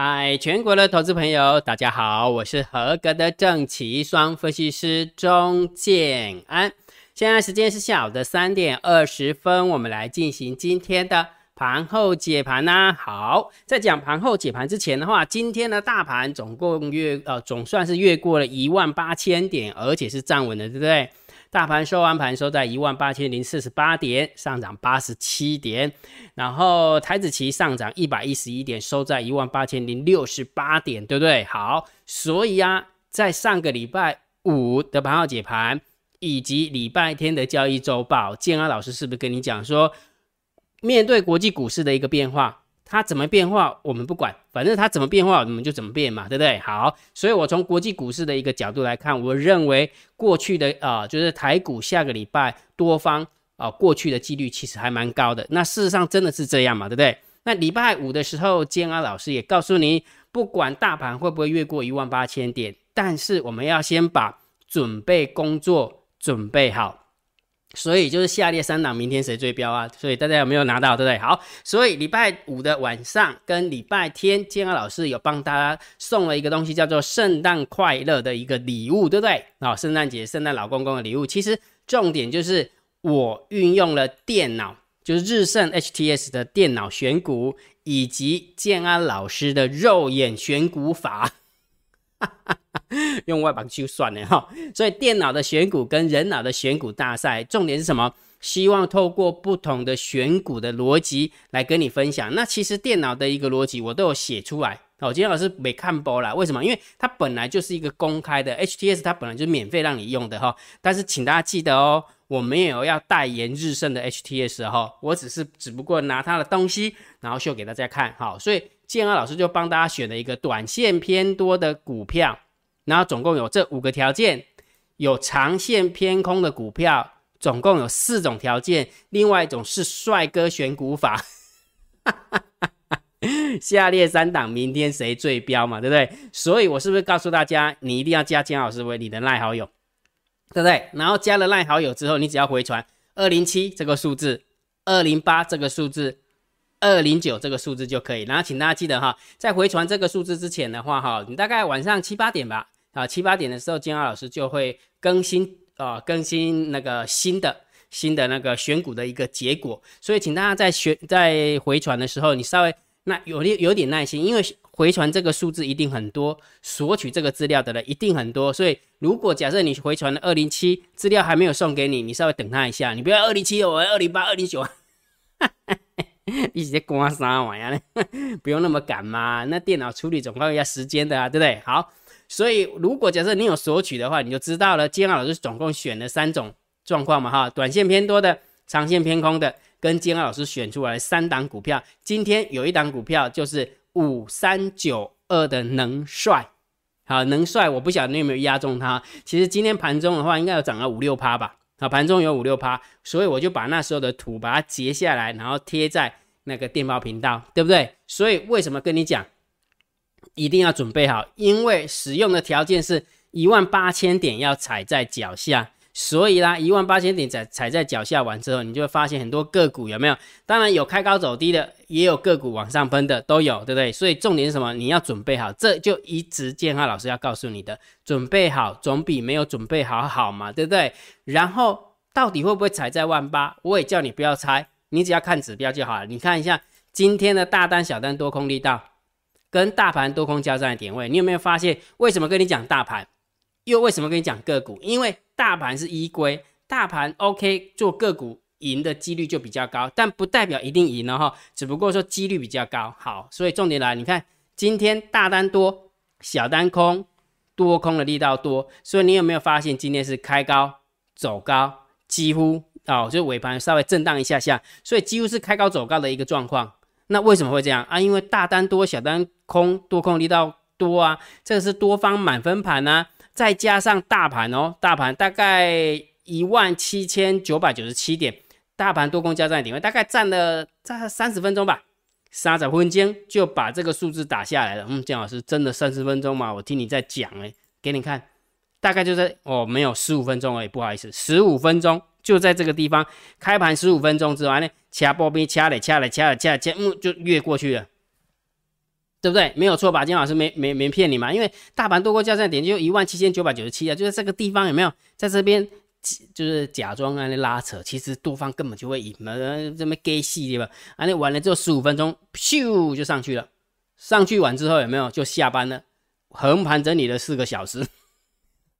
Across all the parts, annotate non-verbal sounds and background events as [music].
嗨，全国的投资朋友，大家好，我是合格的正奇双分析师钟建安。现在时间是下午的三点二十分，我们来进行今天的盘后解盘呐。好，在讲盘后解盘之前的话，今天的大盘总共越呃总算是越过了一万八千点，而且是站稳的，对不对？大盘收完盘收在一万八千零四十八点，上涨八十七点。然后台子期上涨一百一十一点，收在一万八千零六十八点，对不对？好，所以啊，在上个礼拜五的盘后解盘，以及礼拜天的交易周报，建安老师是不是跟你讲说，面对国际股市的一个变化？它怎么变化，我们不管，反正它怎么变化，我们就怎么变嘛，对不对？好，所以我从国际股市的一个角度来看，我认为过去的啊，就是台股下个礼拜多方啊，过去的几率其实还蛮高的。那事实上真的是这样嘛，对不对？那礼拜五的时候，建安老师也告诉你，不管大盘会不会越过一万八千点，但是我们要先把准备工作准备好。所以就是下列三档，明天谁追标啊？所以大家有没有拿到，对不对？好，所以礼拜五的晚上跟礼拜天，建安老师有帮大家送了一个东西，叫做圣诞快乐的一个礼物，对不对？啊，圣诞节圣诞老公公的礼物。其实重点就是我运用了电脑，就是日盛 HTS 的电脑选股，以及建安老师的肉眼选股法。[laughs] 用外板去算了哈，所以电脑的选股跟人脑的选股大赛，重点是什么？希望透过不同的选股的逻辑来跟你分享。那其实电脑的一个逻辑我都有写出来。好，今天老师没看播了，为什么？因为它本来就是一个公开的 HTS，它本来就是免费让你用的哈。但是请大家记得哦，我没有要代言日盛的 HTS 哈，我只是只不过拿它的东西，然后秀给大家看。好，所以建安老师就帮大家选了一个短线偏多的股票。然后总共有这五个条件，有长线偏空的股票，总共有四种条件。另外一种是帅哥选股法，[laughs] 下列三档明天谁最标嘛，对不对？所以我是不是告诉大家，你一定要加姜老师为你的赖好友，对不对？然后加了赖好友之后，你只要回传二零七这个数字，二零八这个数字，二零九这个数字就可以。然后请大家记得哈，在回传这个数字之前的话哈，你大概晚上七八点吧。啊，七八点的时候，金浩老师就会更新啊，更新那个新的新的那个选股的一个结果。所以，请大家在选在回传的时候，你稍微那有点有点耐心，因为回传这个数字一定很多，索取这个资料的人一定很多。所以，如果假设你回传的二零七资料还没有送给你，你稍微等他一下，你不要二零七我二零八二零九，[laughs] 一直在刮啥玩意呢？[laughs] 不用那么赶嘛，那电脑处理总要要时间的啊，对不对？好。所以，如果假设你有索取的话，你就知道了。金老师总共选了三种状况嘛，哈，短线偏多的，长线偏空的，跟金老师选出来三档股票。今天有一档股票就是五三九二的能帅，好，能帅，我不晓得你有没有压中它。其实今天盘中的话，应该有涨了五六趴吧，啊，盘中有五六趴，所以我就把那时候的图把它截下来，然后贴在那个电报频道，对不对？所以为什么跟你讲？一定要准备好，因为使用的条件是一万八千点要踩在脚下，所以啦，一万八千点踩踩在脚下完之后，你就会发现很多个股有没有？当然有开高走低的，也有个股往上奔的，都有，对不对？所以重点是什么？你要准备好，这就一直建浩老师要告诉你的，准备好总比没有准备好好嘛，对不对？然后到底会不会踩在万八？我也叫你不要猜，你只要看指标就好了。你看一下今天的大单、小单、多空力道。跟大盘多空交战的点位，你有没有发现？为什么跟你讲大盘，又为什么跟你讲个股？因为大盘是依归，大盘 OK 做个股赢的几率就比较高，但不代表一定赢了哈，只不过说几率比较高。好，所以重点来，你看今天大单多，小单空，多空的力道多，所以你有没有发现今天是开高走高，几乎哦，就尾盘稍微震荡一下下，所以几乎是开高走高的一个状况。那为什么会这样啊？因为大单多，小单空，多空力道多啊，这个是多方满分盘呐，再加上大盘哦，大盘大概一万七千九百九十七点，大盘多空交战点位大概占了在三十分钟吧，三十分钟就把这个数字打下来了。嗯，姜老师真的三十分钟吗？我听你在讲哎，给你看，大概就在哦，没有十五分钟而已，不好意思，十五分钟。就在这个地方，开盘十五分钟之后呢，掐波比掐嘞掐嘞掐嘞掐，嗯，就越过去了，对不对？没有错吧？金老师没没没骗你嘛？因为大盘多空交战点就一万七千九百九十七啊，就在这个地方有没有？在这边就是假装啊那拉扯，其实多方根本就会赢嘛，这么 gay 戏对吧？啊，那完了之后十五分钟，咻就上去了，上去完之后有没有就下班了？横盘整理了四个小时，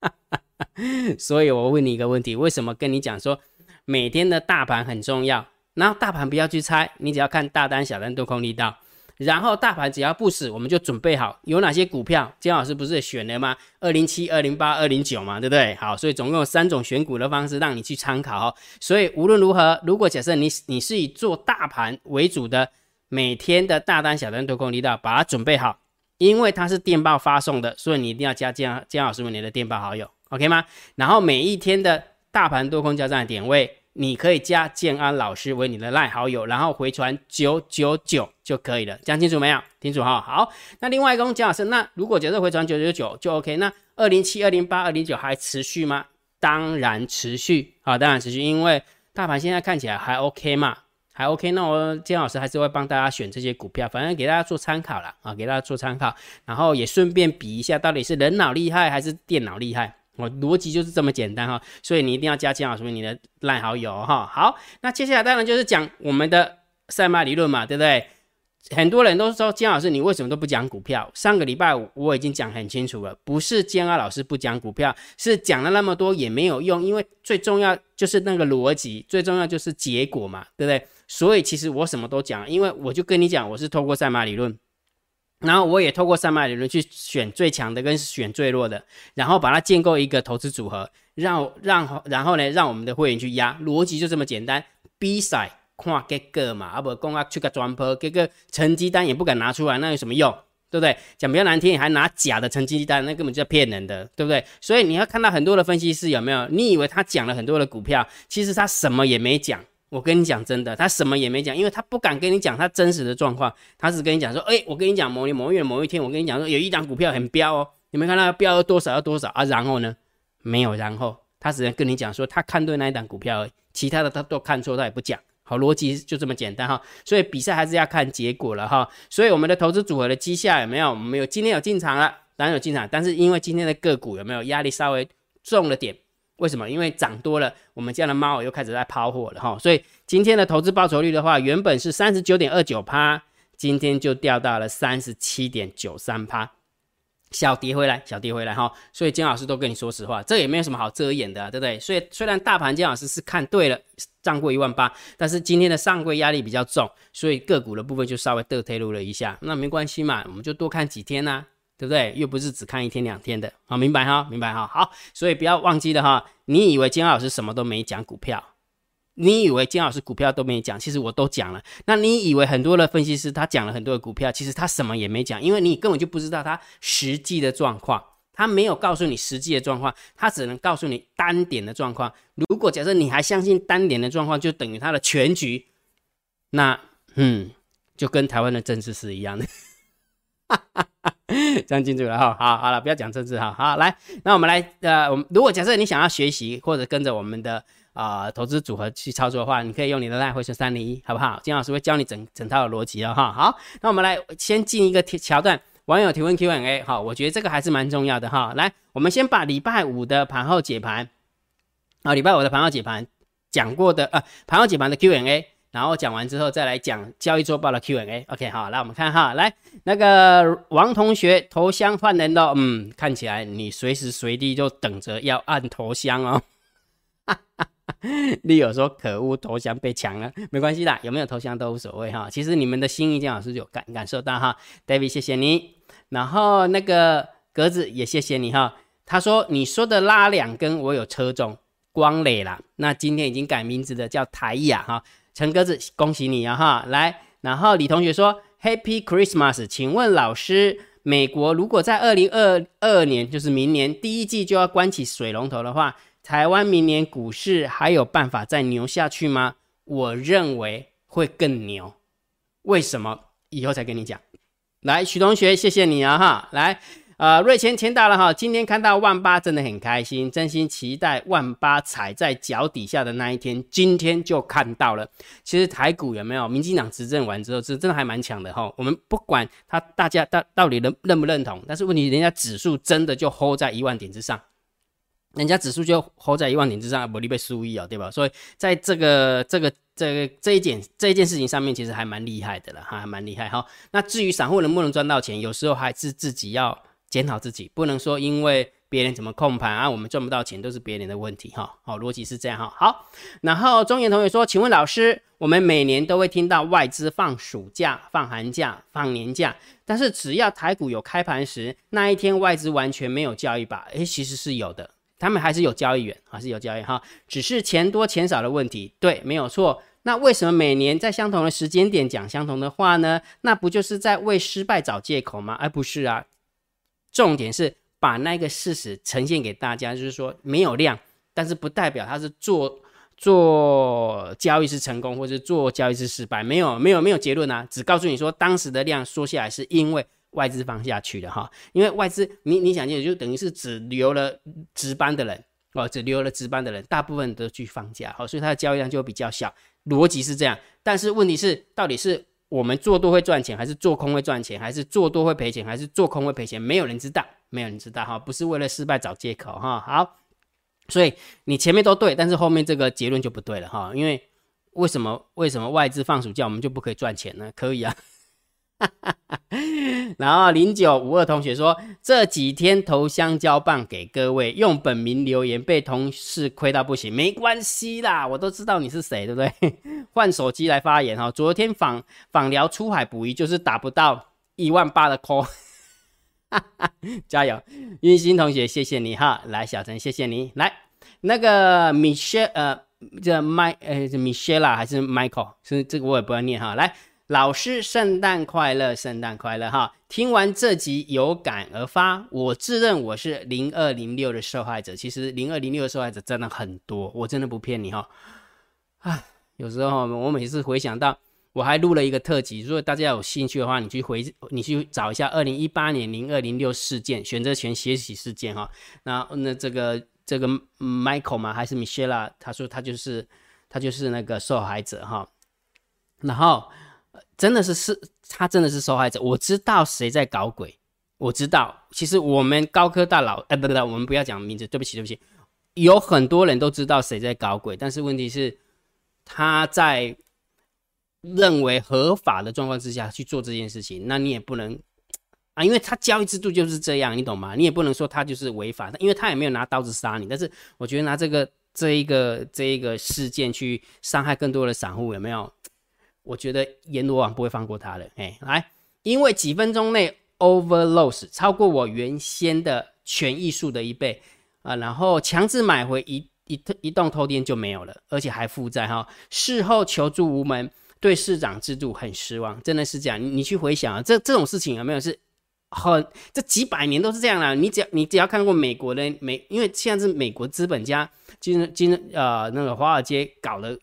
哈哈哈所以我问你一个问题：为什么跟你讲说每天的大盘很重要？然后大盘不要去猜，你只要看大单、小单多空力道。然后大盘只要不死，我们就准备好有哪些股票。姜老师不是选了吗？二零七、二零八、二零九嘛，对不对？好，所以总共有三种选股的方式让你去参考。所以无论如何，如果假设你你是以做大盘为主的，每天的大单、小单多空力道，把它准备好，因为它是电报发送的，所以你一定要加姜姜老师为你的电报好友，OK 吗？然后每一天的大盘多空交战点位。你可以加建安老师为你的赖好友，然后回传九九九就可以了，讲清楚没有？清楚哈。好，那另外一个姜老师，那如果假设回传九九九就 OK，那二零七、二零八、二零九还持续吗？当然持续啊，当然持续，因为大盘现在看起来还 OK 嘛，还 OK。那我姜老师还是会帮大家选这些股票，反正给大家做参考了啊，给大家做参考，然后也顺便比一下到底是人脑厉害还是电脑厉害。我逻辑就是这么简单哈，所以你一定要加姜老师你的赖好友哈。好，那接下来当然就是讲我们的赛马理论嘛，对不对？很多人都说姜老师你为什么都不讲股票？上个礼拜五我已经讲很清楚了，不是姜老师不讲股票，是讲了那么多也没有用，因为最重要就是那个逻辑，最重要就是结果嘛，对不对？所以其实我什么都讲，因为我就跟你讲，我是透过赛马理论。然后我也透过三脉理论去选最强的跟选最弱的，然后把它建构一个投资组合，让让然后呢，让我们的会员去压，逻辑就这么简单。比赛看结果嘛，啊不，公啊去个专坡，这个成绩单也不敢拿出来，那有什么用？对不对？讲比较难听，还拿假的成绩单，那根本就是骗人的，对不对？所以你要看到很多的分析师有没有？你以为他讲了很多的股票，其实他什么也没讲。我跟你讲真的，他什么也没讲，因为他不敢跟你讲他真实的状况，他只跟你讲说，哎，我跟你讲某年某月某一天，我跟你讲说有一档股票很飙哦，你没看到飙了多少要多少啊？然后呢，没有然后，他只能跟你讲说他看对那一档股票，而已，其他的他都看错，他也不讲。好，逻辑就这么简单哈。所以比赛还是要看结果了哈。所以我们的投资组合的绩效有没有？我们有今天有进场了，当然有进场，但是因为今天的个股有没有压力稍微重了点？为什么？因为涨多了，我们家的猫又开始在抛货了哈，所以今天的投资报酬率的话，原本是三十九点二九趴，今天就掉到了三十七点九三趴，小跌回来，小跌回来哈。所以姜老师都跟你说实话，这也没有什么好遮掩的，对不对？所以虽然大盘姜老师是看对了，涨过一万八，但是今天的上柜压力比较重，所以个股的部分就稍微得推入了一下，那没关系嘛，我们就多看几天呐。对不对？又不是只看一天两天的，好，明白哈，明白哈，好，所以不要忘记了哈。你以为金老师什么都没讲股票，你以为金老师股票都没讲，其实我都讲了。那你以为很多的分析师他讲了很多的股票，其实他什么也没讲，因为你根本就不知道他实际的状况，他没有告诉你实际的状况，他只能告诉你单点的状况。如果假设你还相信单点的状况就等于他的全局，那嗯，就跟台湾的政治是一样的。[laughs] [laughs] 这样清楚了哈，好好了，不要讲政治哈，好来，那我们来呃，我们如果假设你想要学习或者跟着我们的啊投资组合去操作的话，你可以用你的赖回车三零一，好不好？金老师会教你整整套的逻辑了哈。好，那我们来先进一个桥段，网友提问 Q&A，好，我觉得这个还是蛮重要的哈。来，我们先把礼拜五的盘后解盘啊，礼拜五的盘后解盘讲过的呃，盘后解盘的 Q&A。然后讲完之后，再来讲交易周报的 Q&A。OK，好，来我们看哈，来那个王同学头像换人了，嗯，看起来你随时随地就等着要按头像哦。[laughs] 你有说可恶，头像被抢了，没关系的，有没有头像都无所谓哈。其实你们的心意，姜老师有感感受到哈。David，谢谢你。然后那个格子也谢谢你哈。他说你说的拉两根，我有车中光磊啦。那今天已经改名字的叫台雅哈。陈鸽子，恭喜你啊哈！来，然后李同学说 Happy Christmas，请问老师，美国如果在二零二二年，就是明年第一季就要关起水龙头的话，台湾明年股市还有办法再牛下去吗？我认为会更牛，为什么？以后再跟你讲。来，许同学，谢谢你啊哈！来。呃，瑞钱钱到了哈，今天看到万八真的很开心，真心期待万八踩在脚底下的那一天，今天就看到了。其实台股有没有？民进党执政完之后，是真的还蛮强的哈。我们不管他大家到到底认认不认同，但是问题人家指数真的就 hold 在一万点之上。人家指数就 hold 在一万点之上，不利被输一啊，对吧？所以在这个这个这个这一件这件事情上面，其实还蛮厉害的了，哈，还蛮厉害哈。那至于散户能不能赚到钱，有时候还是自己要检讨自己，不能说因为别人怎么控盘啊，我们赚不到钱都是别人的问题哈。好，逻辑是这样哈。好，然后中原同学说，请问老师，我们每年都会听到外资放暑假、放寒假、放年假，但是只要台股有开盘时，那一天外资完全没有交易吧？诶，其实是有的。他们还是有交易员，还是有交易哈，只是钱多钱少的问题。对，没有错。那为什么每年在相同的时间点讲相同的话呢？那不就是在为失败找借口吗？而不是啊。重点是把那个事实呈现给大家，就是说没有量，但是不代表他是做做交易是成功，或者做交易是失败。没有，没有，没有结论啊，只告诉你说当时的量缩下来是因为。外资放下去了哈，因为外资，你你想见就等于是只留了值班的人哦，只留了值班的人，大部分都去放假，好，所以它的交易量就比较小，逻辑是这样。但是问题是，到底是我们做多会赚钱，还是做空会赚钱，还是做多会赔钱，还是做空会赔钱？没有人知道，没有人知道哈，不是为了失败找借口哈。好，所以你前面都对，但是后面这个结论就不对了哈，因为为什么为什么外资放暑假我们就不可以赚钱呢？可以啊。[laughs] 然后零九五二同学说这几天投香蕉棒给各位，用本名留言被同事亏到不行，没关系啦，我都知道你是谁，对不对？[laughs] 换手机来发言哈。昨天访访聊出海捕鱼就是打不到一万八的 call，[laughs] 加油，运心同学谢谢你哈。来小陈谢谢你，来那个 Michelle 呃这 My 呃 Michelle 还是 Michael 是这个我也不要念哈，来。老师，圣诞快乐，圣诞快乐哈！听完这集有感而发，我自认我是零二零六的受害者。其实零二零六的受害者真的很多，我真的不骗你哈。啊，有时候我每次回想到，我还录了一个特辑，如果大家有兴趣的话，你去回你去找一下二零一八年零二零六事件选择权血洗事件哈。那那这个这个 Michael 吗？还是 Michelle？他说他就是他就是那个受害者哈。然后。真的是是，他真的是受害者。我知道谁在搞鬼，我知道。其实我们高科大佬，哎，不不不，我们不要讲名字，对不起对不起。有很多人都知道谁在搞鬼，但是问题是，他在认为合法的状况之下去做这件事情，那你也不能啊，因为他交易制度就是这样，你懂吗？你也不能说他就是违法的，因为他也没有拿刀子杀你。但是我觉得拿这个这一个这一个事件去伤害更多的散户，有没有？我觉得阎罗王不会放过他的，哎，来，因为几分钟内 over loss 超过我原先的权益数的一倍啊，然后强制买回一一一栋偷店就没有了，而且还负债哈，事后求助无门，对市长制度很失望，真的是这样。你你去回想啊，这这种事情有没有是很这几百年都是这样的？你只要你只要看过美国的美，因为现在是美国资本家金金呃那个华尔街搞的。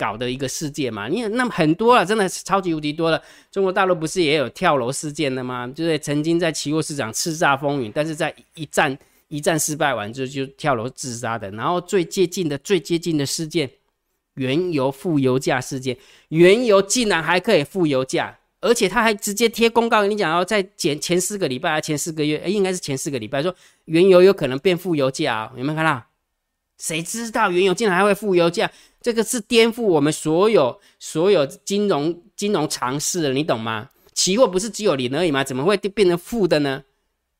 搞的一个事件嘛，你那么很多了，真的是超级无敌多了。中国大陆不是也有跳楼事件的吗？就是曾经在期货市场叱咤风云，但是在一战一战失败完之后就跳楼自杀的。然后最接近的最接近的事件，原油负油价事件，原油竟然还可以负油价，而且他还直接贴公告跟你讲，要在前前四个礼拜啊，前四个月，哎，应该是前四个礼拜，说原油有可能变负油价，有没有看到？谁知道原油竟然还会负油价？这个是颠覆我们所有所有金融金融常识的，你懂吗？期货不是只有零而已吗？怎么会变成负的呢？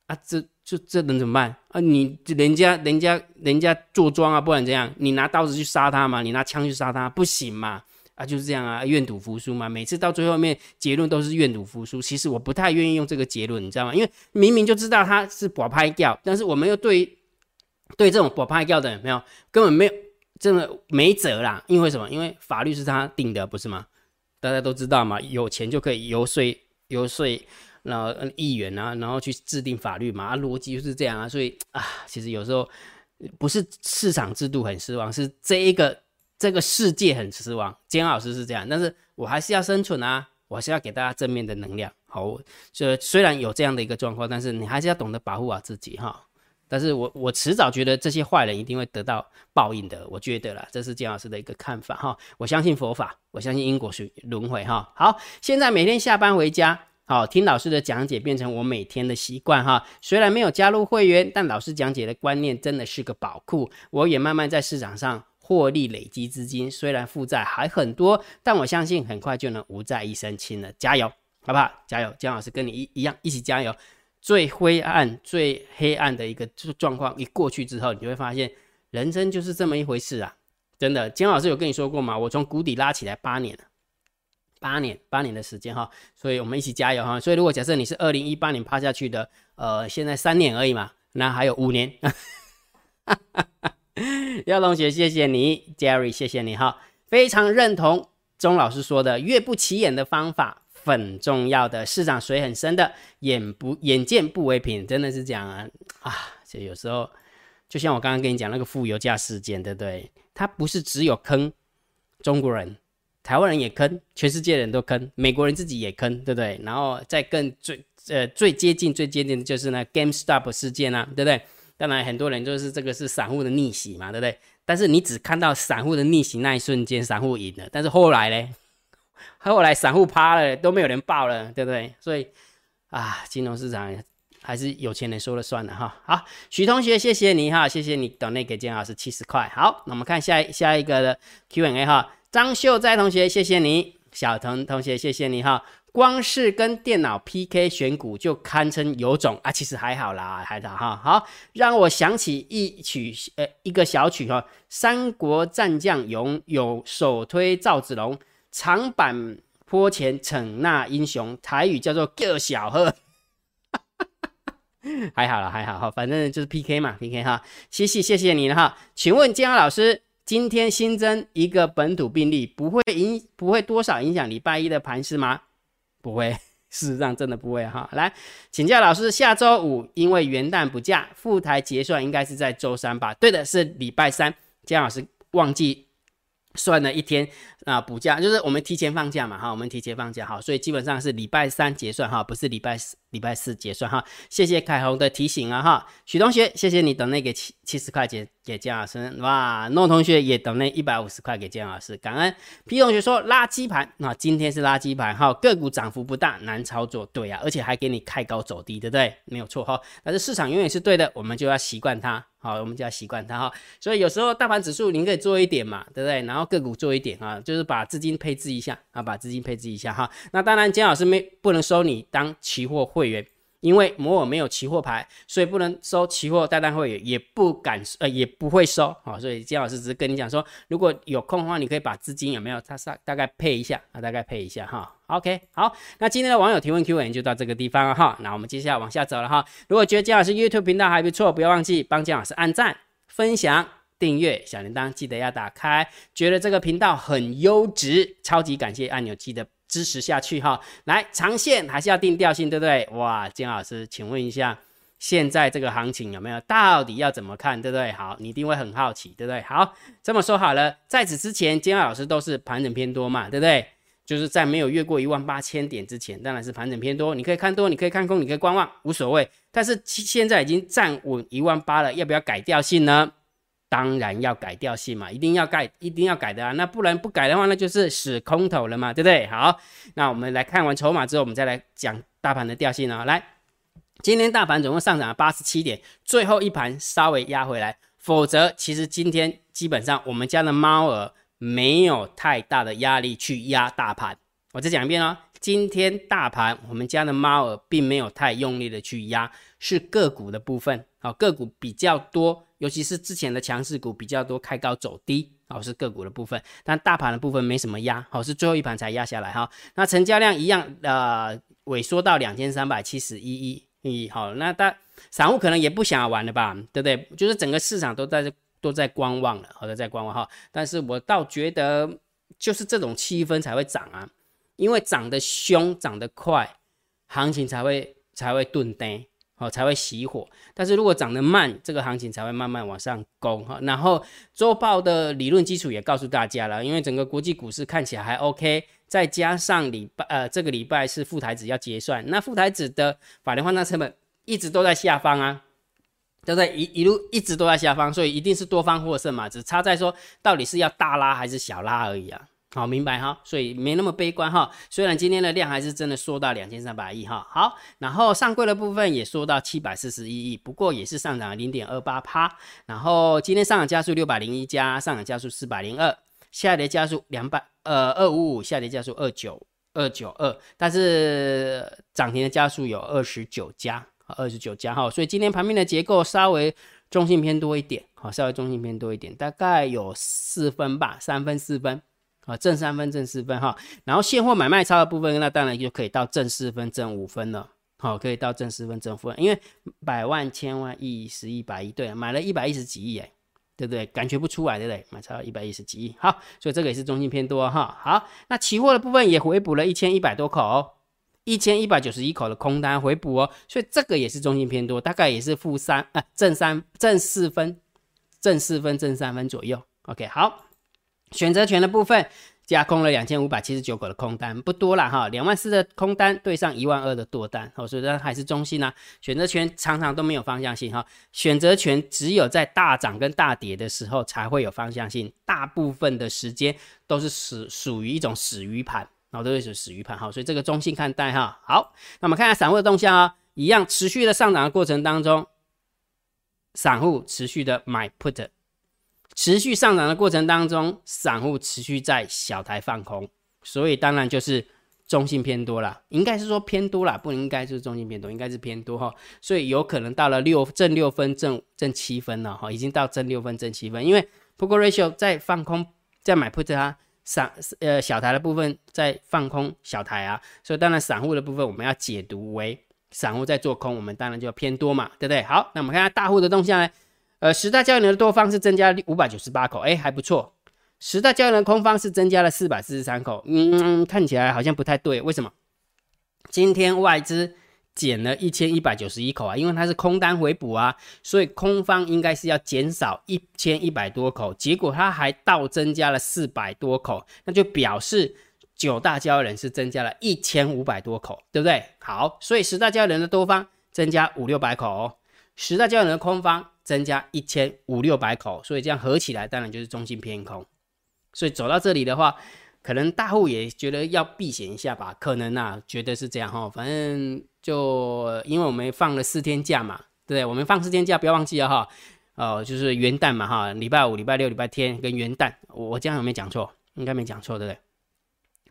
啊，这就这能怎么办啊？你人家人家人家坐庄啊，不然怎样？你拿刀子去杀他吗？你拿枪去杀他不行嘛？啊，就是这样啊，愿赌服输嘛。每次到最后面结论都是愿赌服输。其实我不太愿意用这个结论，你知道吗？因为明明就知道他是保拍掉，但是我们又对。对这种不派掉的没有，根本没有，真的没辙啦。因为什么？因为法律是他定的，不是吗？大家都知道嘛，有钱就可以游说游说，然后议员啊，然后去制定法律嘛，啊，逻辑就是这样啊。所以啊，其实有时候不是市场制度很失望，是这一个这个世界很失望。姜老师是这样，但是我还是要生存啊，我还是要给大家正面的能量。好，这虽然有这样的一个状况，但是你还是要懂得保护好自己哈。但是我我迟早觉得这些坏人一定会得到报应的，我觉得啦，这是姜老师的一个看法哈。我相信佛法，我相信因果是轮回哈。好，现在每天下班回家，好听老师的讲解变成我每天的习惯哈。虽然没有加入会员，但老师讲解的观念真的是个宝库，我也慢慢在市场上。获利累积资金，虽然负债还很多，但我相信很快就能无债一身轻了。加油，好不好？加油！姜老师跟你一一样，一起加油。最灰暗、最黑暗的一个状况一过去之后，你就会发现，人生就是这么一回事啊！真的，金老师有跟你说过吗？我从谷底拉起来八年了，八年，八年的时间哈。所以我们一起加油哈。所以如果假设你是二零一八年趴下去的，呃，现在三年而已嘛，那还有五年。[laughs] 廖同学，谢谢你，Jerry，谢谢你哈，非常认同钟老师说的，越不起眼的方法很重要的，市场水很深的，眼不眼见不为凭，真的是这样啊啊！就有时候，就像我刚刚跟你讲那个负油价事件，对不对？它不是只有坑中国人，台湾人也坑，全世界人都坑，美国人自己也坑，对不对？然后再更最呃最接近最接近的就是那 GameStop 事件啊，对不对？当然，很多人就是这个是散户的逆袭嘛，对不对？但是你只看到散户的逆袭那一瞬间，散户赢了，但是后来呢？后来散户趴了，都没有人报了，对不对？所以啊，金融市场还是有钱人说了算了哈。好，许同学，谢谢你哈，谢谢你等那个姜老师七十块。好，那我们看下下一个的 Q&A 哈，张秀哉同学，谢谢你，小腾同学，谢谢你哈。光是跟电脑 PK 选股就堪称有种啊！其实还好啦，还好哈。好，让我想起一曲呃一个小曲哈，《三国战将勇有首推赵子龙，长坂坡前逞那英雄》，台语叫做叫小贺。[laughs] 还好了，还好哈，反正就是 PK 嘛，PK 哈。谢谢谢谢你了哈。请问姜老师，今天新增一个本土病例，不会影不会多少影响礼拜一的盘势吗？不会，[laughs] 事实上真的不会哈。来请教老师，下周五因为元旦不假，副台结算应该是在周三吧？对的，是礼拜三。姜老师忘记。算了一天啊，补假就是我们提前放假嘛，哈，我们提前放假，好，所以基本上是礼拜三结算哈，不是礼拜四、礼拜四结算哈。谢谢凯红的提醒啊，哈，许同学，谢谢你等那个七七十块钱给姜老师，哇，诺同学也等那一百五十块给姜老师，感恩。皮同学说垃圾盘，那今天是垃圾盘哈，个股涨幅不大，难操作，对呀，而且还给你开高走低，对不对？没有错哈，但是市场永远是对的，我们就要习惯它。好，我们就要习惯它哈，所以有时候大盘指数您可以做一点嘛，对不对？然后个股做一点啊，就是把资金配置一下啊，把资金配置一下哈。那当然，姜老师没不能收你当期货会员。因为摩尔没有期货牌，所以不能收期货代单会员，也不敢呃也不会收啊。所以金老师只是跟你讲说，如果有空的话，你可以把资金有没有，他大大概配一下啊，大概配一下哈。OK，好，那今天的网友提问 Q&A 就到这个地方了哈。那我们接下来往下走了哈。如果觉得姜老师 YouTube 频道还不错，不要忘记帮姜老师按赞、分享、订阅小铃铛，记得要打开。觉得这个频道很优质，超级感谢按钮记得。支持下去哈，来长线还是要定调性，对不对？哇，金老师，请问一下，现在这个行情有没有？到底要怎么看，对不对？好，你一定会很好奇，对不对？好，这么说好了，在此之前，金老师都是盘整偏多嘛，对不对？就是在没有越过一万八千点之前，当然是盘整偏多，你可以看多，你可以看空，你可以观望，无所谓。但是现在已经站稳一万八了，要不要改调性呢？当然要改调性嘛，一定要改，一定要改的啊！那不然不改的话，那就是死空头了嘛，对不对？好，那我们来看完筹码之后，我们再来讲大盘的调性啊。来，今天大盘总共上涨了八十七点，最后一盘稍微压回来，否则其实今天基本上我们家的猫儿没有太大的压力去压大盘。我再讲一遍哦，今天大盘我们家的猫儿并没有太用力的去压，是个股的部分，好，个股比较多。尤其是之前的强势股比较多，开高走低，哦，是个股的部分，但大盘的部分没什么压，好，是最后一盘才压下来哈。那成交量一样，呃，萎缩到两千三百七十一亿亿，好，那大散户可能也不想玩了吧，对不对？就是整个市场都在都在观望了，好的，在观望哈。但是我倒觉得，就是这种气氛才会涨啊，因为涨得凶，涨得快，行情才会才会钝跌。哦，才会熄火。但是如果涨得慢，这个行情才会慢慢往上攻哈。然后周报的理论基础也告诉大家了，因为整个国际股市看起来还 OK，再加上礼拜呃这个礼拜是副台子要结算，那副台子的法联换仓成本一直都在下方啊，都在？一一路一直都在下方，所以一定是多方获胜嘛，只差在说到底是要大拉还是小拉而已啊。好，明白哈，所以没那么悲观哈。虽然今天的量还是真的缩到两千三百亿哈。好，然后上柜的部分也缩到七百四十一亿，不过也是上涨零点二八趴。然后今天上涨加速六百零一家，上涨加速四百零二，下跌加速两百呃二五五，下跌加速二九二九二，但是涨停的加速有二十九家，二十九家哈。所以今天盘面的结构稍微中性偏多一点，好，稍微中性偏多一点，大概有四分吧，三分四分。啊，正三分，正四分哈，然后现货买卖差的部分，那当然就可以到正四分，正五分了。好，可以到正四分，正五分，因为百万、千万、亿、十亿、百亿，对，买了一百一十几亿，哎，对不对？感觉不出来，对不对？买超一百一十几亿，好，所以这个也是中性偏多哈。好，那期货的部分也回补了一千一百多口，一千一百九十一口的空单回补哦，所以这个也是中性偏多，大概也是负三啊，正三正四分，正四分，正三分左右。OK，好。选择权的部分加空了两千五百七十九口的空单，不多了哈，两万四的空单对上一万二的多单，哦，所以它还是中性啊。选择权常常都没有方向性哈，选择权只有在大涨跟大跌的时候才会有方向性，大部分的时间都是死属于一种死鱼盘，然后都是死鱼盘哈，所以这个中性看待哈。好，那我们看下散户的动向啊，一样持续的上涨的过程当中，散户持续的买 put。持续上涨的过程当中，散户持续在小台放空，所以当然就是中性偏多了，应该是说偏多了，不应该是中性偏多，应该是偏多哈，所以有可能到了六正六分正正七分了哈，已经到正六分正七分，因为 put ratio 在放空，在买 put 它散呃小台的部分在放空小台啊，所以当然散户的部分我们要解读为散户在做空，我们当然就要偏多嘛，对不对？好，那我们看下大户的动向呢？呃，十大交易人的多方是增加五百九十八口，哎，还不错。十大交易人空方是增加了四百四十三口，嗯，看起来好像不太对，为什么？今天外资减了一千一百九十一口啊，因为它是空单回补啊，所以空方应该是要减少一千一百多口，结果它还倒增加了四百多口，那就表示九大交易人是增加了一千五百多口，对不对？好，所以十大交易人的多方增加五六百口，十大交易人的空方。增加一千五六百口，所以这样合起来当然就是中性偏空。所以走到这里的话，可能大户也觉得要避险一下吧，可能啊，觉得是这样哈。反正就因为我们放了四天假嘛，对不对？我们放四天假，不要忘记了哈。哦，就是元旦嘛哈，礼拜五、礼拜六、礼拜天跟元旦，我这样有没有讲错？应该没讲错，对不对？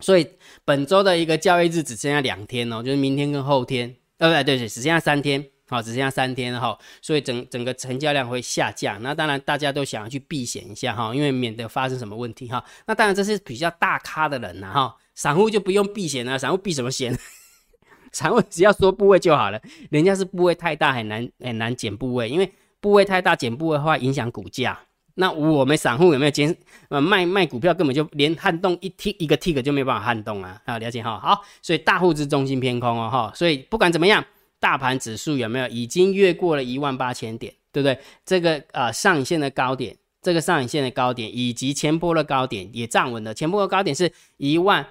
所以本周的一个交易日只剩下两天哦，就是明天跟后天，呃，不对，对对，只剩下三天。好，只剩下三天了哈，所以整整个成交量会下降。那当然大家都想要去避险一下哈，因为免得发生什么问题哈。那当然这是比较大咖的人呐哈，散户就不用避险了。散户避什么险？[laughs] 散户只要说部位就好了。人家是部位太大，很难很难减部位，因为部位太大减部位的话影响股价。那我们散户有没有减？呃，卖卖股票根本就连撼动一 T 一个 T 就没有办法撼动啊。啊，了解哈。好，所以大户是中心偏空哦哈。所以不管怎么样。大盘指数有没有已经越过了一万八千点，对不对？这个呃上影线的高点，这个上影线的高点以及前波的高点也站稳了。前波的高点是一万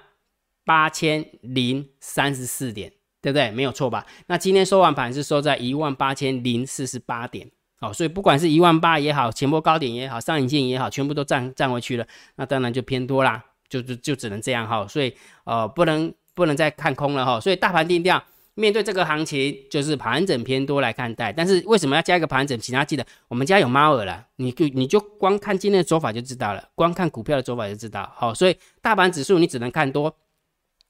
八千零三十四点，对不对？没有错吧？那今天收完盘是收在一万八千零四十八点，哦，所以不管是一万八也好，前波高点也好，上影线也好，全部都站站回去了。那当然就偏多啦，就就就只能这样哈。所以呃不能不能再看空了哈。所以大盘定调。面对这个行情，就是盘整偏多来看待。但是为什么要加一个盘整？请大家记得，我们家有猫耳了，你就你就光看今天的走法就知道了，光看股票的走法就知道。好，所以大盘指数你只能看多，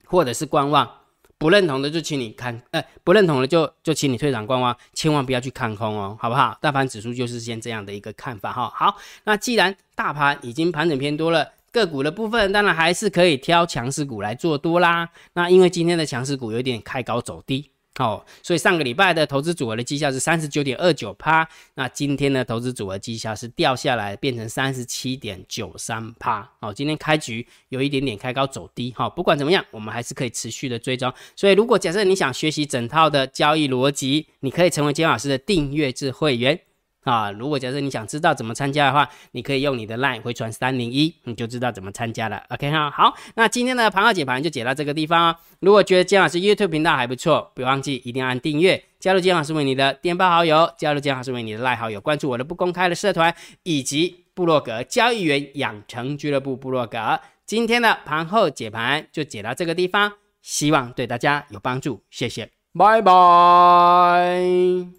或者是观望。不认同的就请你看，呃，不认同的就就请你退场观望，千万不要去看空哦，好不好？大盘指数就是先这样的一个看法哈。好，那既然大盘已经盘整偏多了。个股的部分当然还是可以挑强势股来做多啦。那因为今天的强势股有点开高走低，哦，所以上个礼拜的投资组合的绩效是三十九点二九趴，那今天呢，投资组合绩效是掉下来，变成三十七点九三趴。哦，今天开局有一点点开高走低，哈，不管怎么样，我们还是可以持续的追踪。所以，如果假设你想学习整套的交易逻辑，你可以成为金老师的订阅制会员。啊，如果假设你想知道怎么参加的话，你可以用你的 LINE 回传三零一，你就知道怎么参加了。OK 哈，好，那今天的盘号解盘就解到这个地方哦。如果觉得姜老师 YouTube 频道还不错，别忘记一定要按订阅，加入姜老师为你的电报好友，加入姜老师为你的赖好友，关注我的不公开的社团以及部落格交易员养成俱乐部部落格。今天的盘后解盘就解到这个地方，希望对大家有帮助，谢谢，拜拜。